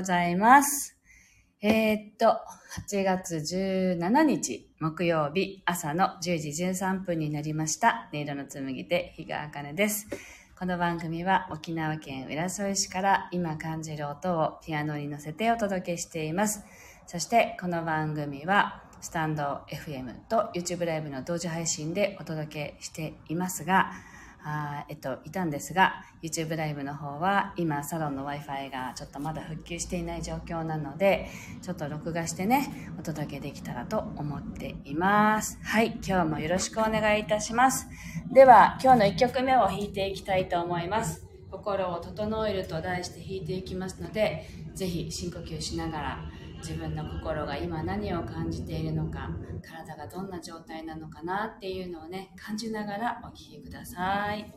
ございます。えーっと、8月17日木曜日朝の10時13分になりました。音色の紡手、日川茜です。この番組は沖縄県浦添市から今感じる音をピアノに乗せてお届けしています。そしてこの番組はスタンド FM と YouTube ライブの同時配信でお届けしていますが、あえっと、いたんですが、YouTube ライブの方は今サロンの Wi-Fi がちょっとまだ復旧していない状況なので、ちょっと録画してね、お届けできたらと思っています。はい、今日もよろしくお願いいたします。では、今日の1曲目を弾いていきたいと思います。心を整えると題して弾いていきますので、ぜひ深呼吸しながら自分の心が今何を感じているのか体がどんな状態なのかなっていうのをね感じながらお聴きください。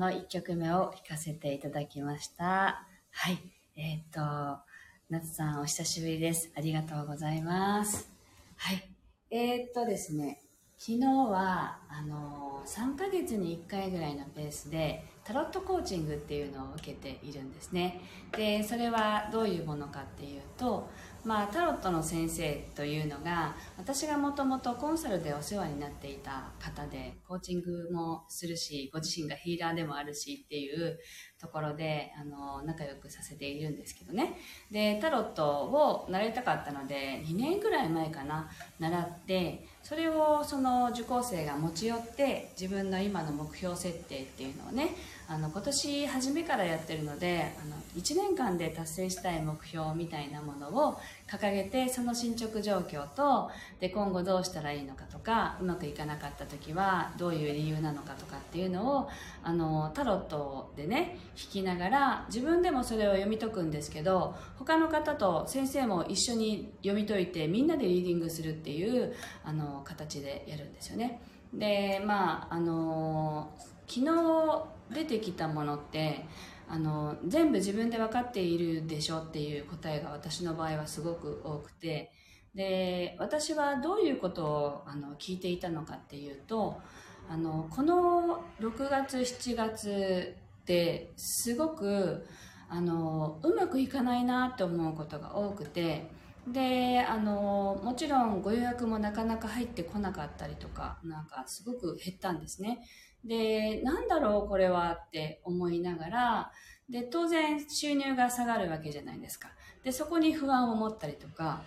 の1曲目を弾かせていただきました。はい。えっ、ー、と、夏さんお久しぶりです。ありがとうございます。はい。えっ、ー、とですね、昨日は、あの3ヶ月に1回ぐらいのペースで、タロットコーチングっていうのを受けているんですね。で、それはどういうものかっていうと、まあ、タロットの先生というのが私がもともとコンサルでお世話になっていた方でコーチングもするしご自身がヒーラーでもあるしっていうところであの仲良くさせているんですけどねでタロットを習いたかったので2年ぐらい前かな習ってそれをその受講生が持ち寄って自分の今の目標設定っていうのをねあの今年初めからやってるのであの1年間で達成したい目標みたいなものを掲げてその進捗状況とで今後どうしたらいいのかとかうまくいかなかった時はどういう理由なのかとかっていうのをあのタロットでね弾きながら自分でもそれを読み解くんですけど他の方と先生も一緒に読み解いてみんなでリーディングするっていうあの形でやるんですよね。でまああの昨日出てきたものってあの全部自分で分かっているでしょっていう答えが私の場合はすごく多くてで私はどういうことをあの聞いていたのかっていうとあのこの6月7月ってすごくあのうまくいかないなって思うことが多くてであのもちろんご予約もなかなか入ってこなかったりとかなんかすごく減ったんですね。でなんだろうこれはって思いながらで当然収入が下がるわけじゃないですか。でそこに不安を持ったりとか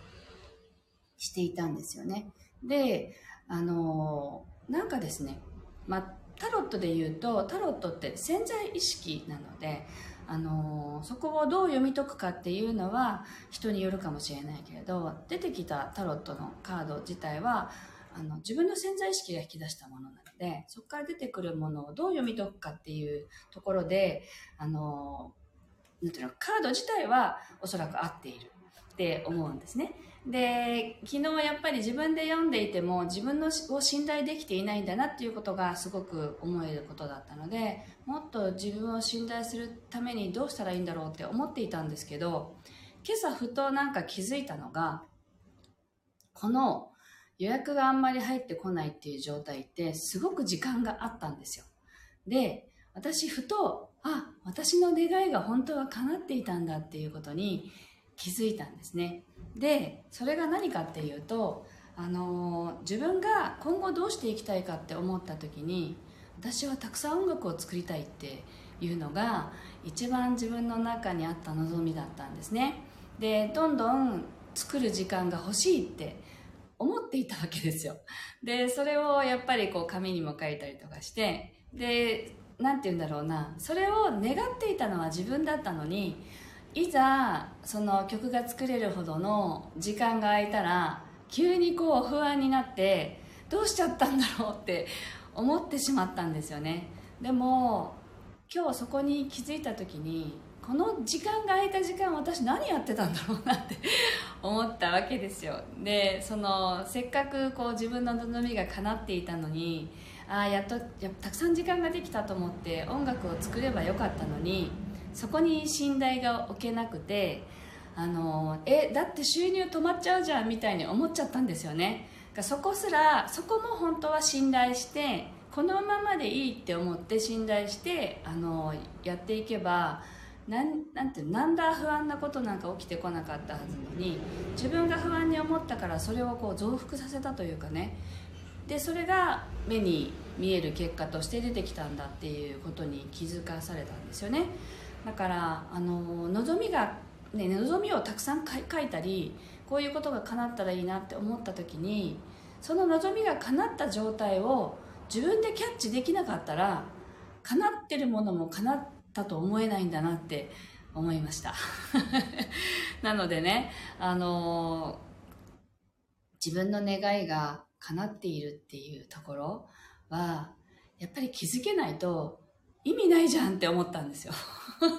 していたんですよね。であのなんかですねまあタロットで言うとタロットって潜在意識なのであのそこをどう読み解くかっていうのは人によるかもしれないけれど出てきたタロットのカード自体はあの自分の潜在意識が引き出したものなのでそこから出てくるものをどう読み解くかっていうところであのなんていうのカード自体はおそらく合っているって思うんですね。で、昨日やっぱり自分で読んでいても自分のを信頼できていないんだなっていうことがすごく思えることだったので、もっと自分を信頼するためにどうしたらいいんだろうって思っていたんですけど、今朝ふとなんか気づいたのが、この予約があんまり入ってこないっていう状態ってすごく時間があったんですよ。で、私ふと、あ、私の願いが本当は叶っていたんだっていうことに気づいたんですね。で、それが何かっていうと、あの自分が今後どうしていきたいかって思った時に私はたくさん音楽を作りたいっていうのが一番自分の中にあった望みだったんですねでどんどん作る時間が欲しいって思っていたわけですよ。でそれをやっぱりこう紙にも書いたりとかしてで何て言うんだろうな。それを願っていたのは自分だったのにいざその曲が作れるほどの時間が空いたら急にこう不安になってどうしちゃったんだろうって 思ってしまったんですよね。でも今日そこに気づいた時にこの時間が空いた時間私何やってたんだろうなって 思ったわけですよ。でそのせっかくこう自分の望みが叶っていたのにああやっとやたくさん時間ができたと思って音楽を作ればよかったのにそこに信頼が置けなくてあのえだって収入止まっちゃうじゃんみたいに思っちゃったんですよね。そこすらそこも本当は信頼してこのままでいいって思って信頼してあのやっていけばなんなんてなんだ不安なことなんか起きてこなかったはずのに自分が不安に思ったからそれをこう増幅させたというかね。でそれが目に見える結果として出てきたんだっていうことに気づかされたんですよね。だからあの望みがね、望みをたくさん書いたりこういうことが叶ったらいいなって思った時にその望みが叶った状態を自分でキャッチできなかったら叶ってるものも叶ってたと思えないんだなって思いました。なのでねあの自分の願いが叶っているっていうところはやっぱり気づけないと意味ないじゃんって思ったんですよ。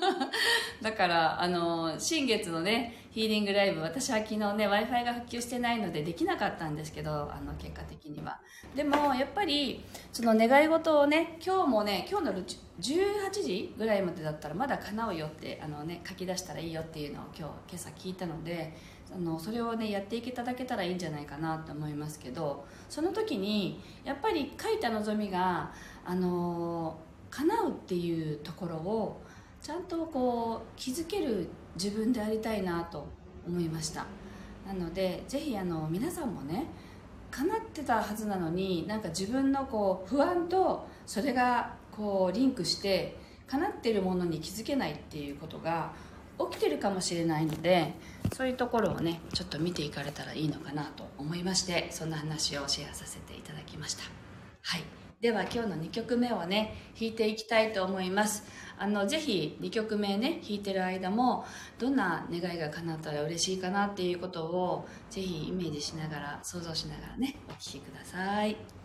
だから、あの、新月のね、ヒーリングライブ私は昨日ね w i f i が復旧してないのでできなかったんですけどあの結果的には。でもやっぱりその願い事をね今日もね今日の18時ぐらいまでだったらまだ叶うよってあの、ね、書き出したらいいよっていうのを今日今朝聞いたのであのそれをねやっていただけたらいいんじゃないかなと思いますけどその時にやっぱり書いた望みがあの叶うっていうところをちゃんとこう気づける自分でありたいなと思いました。なのでぜひあの皆さんもね叶ってたはずなのになんか自分のこう不安とそれがこうリンクして叶ってるものに気づけないっていうことが起きてるかもしれないのでそういうところをねちょっと見ていかれたらいいのかなと思いましてそんな話をシェアさせていただきました。はい。では今日の2曲目をね弾いていきたいと思います。あのぜひ2曲目ね弾いてる間もどんな願いが叶ったら嬉しいかなっていうことをぜひイメージしながら想像しながらねお聴きください。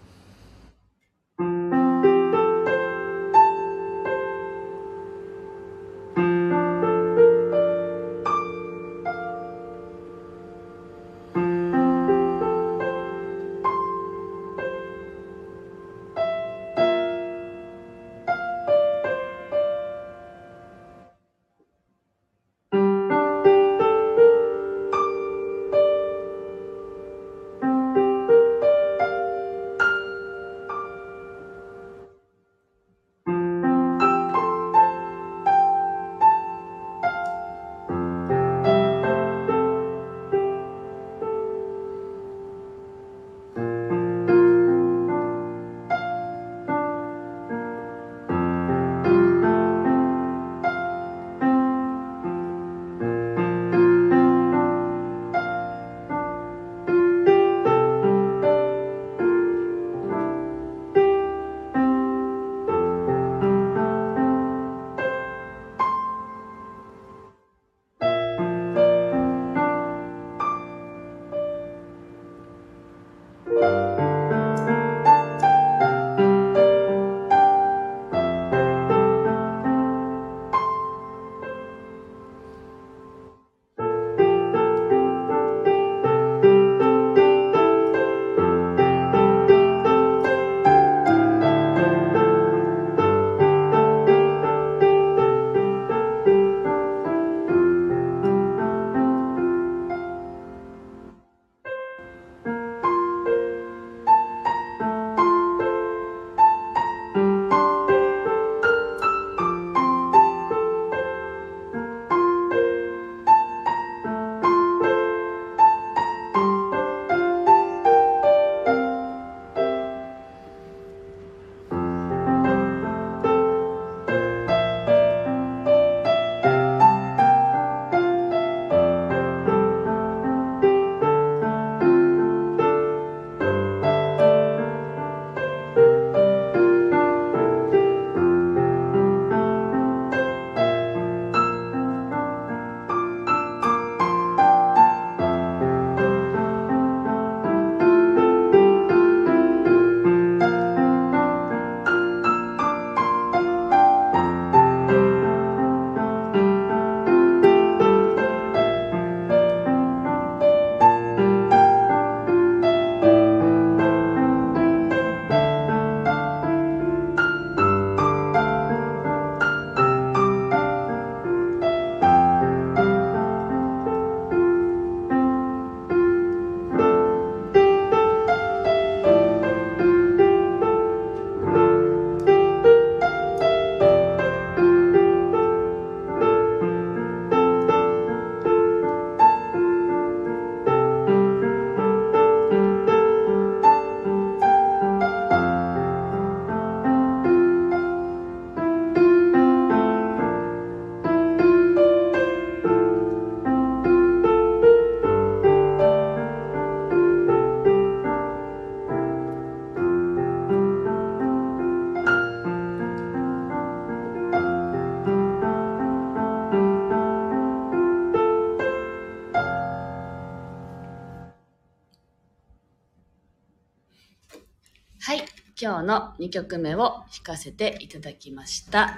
今日の2曲目を弾かせていただきました。は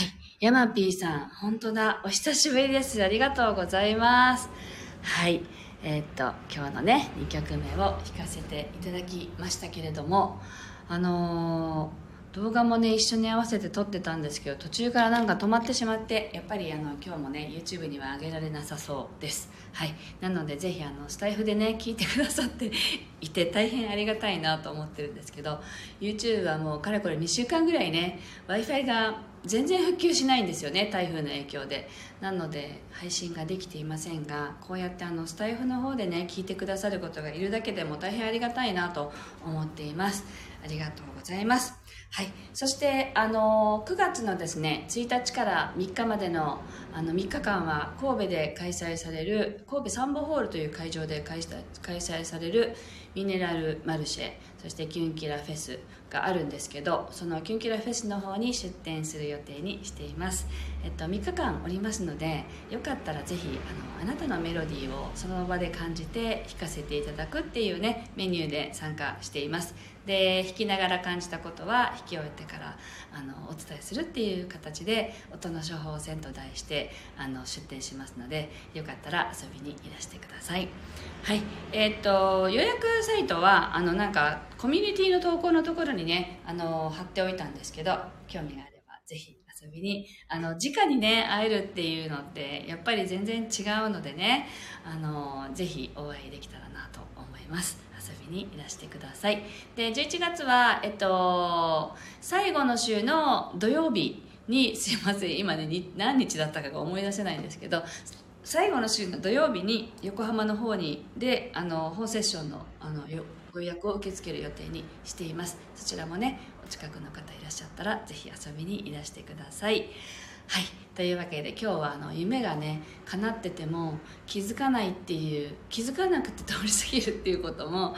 い。ヤマピーさん、本当だ。お久しぶりです。ありがとうございます。はい。えー、っと、今日のね、2曲目を弾かせていただきましたけれども、あのー動画もね一緒に合わせて撮ってたんですけど途中からなんか止まってしまってやっぱりあの今日もね YouTube には上げられなさそうです。はい。なのでぜひあのスタイフでね聞いてくださっていて大変ありがたいなと思ってるんですけど YouTube はもうかれこれ2週間ぐらいね w i f i が全然復旧しないんですよね台風の影響で。なので配信ができていませんがこうやってあのスタイフの方でね聞いてくださることがいるだけでも大変ありがたいなと思っています。ありがとうございます。はい、そしてあの9月のですね1日から3日までのあの3日間は神戸で開催される神戸サンボホールという会場で開催されるミネラルマルシェそしてキュンキラフェスがあるんですけどそのキュンキラフェスの方に出店する予定にしています、えっと、3日間おりますのでよかったらぜひあのあなたのメロディーをその場で感じて弾かせていただくっていうねメニューで参加しています。で弾きながら感じたことは弾き終えてからあのお伝えするっていう形で音の処方箋と題してあの出店しますのでよかったら遊びにいらしてください。はい。えー、っと予約サイトはあのなんかコミュニティの投稿のところにねあの貼っておいたんですけど興味があればぜひ遊びにあの直にね会えるっていうのってやっぱり全然違うのでねあのぜひお会いできたらなと思います。遊びにいらしてください。で11月はえっと最後の週の土曜日にすいません今ね何日だったかが思い出せないんですけど最後の週の土曜日に横浜の方にであの本セッションのあのご予約を受け付ける予定にしています。そちらもねお近くの方いらっしゃったらぜひ遊びにいらしてください。はい。というわけで今日はあの夢がね叶ってても気づかないっていう気づかなくて通り過ぎるっていうことも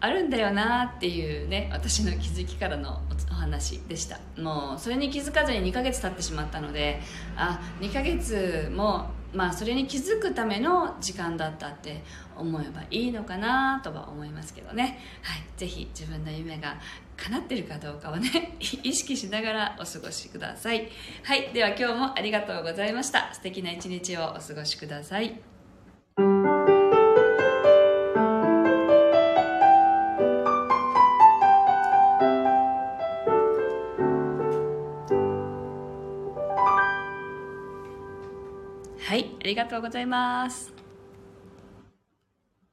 あるんだよなっていうね私の気づきからのお話でした。もうそれに気づかずに2ヶ月経ってしまったのであ2ヶ月もまあそれに気づくための時間だったって思えばいいのかなとは思いますけどね、はい、ぜひ自分の夢が叶ってるかどうかをね 意識しながらお過ごしください。はい。では今日もありがとうございました。素敵な一日をお過ごしください。ありがとうございます。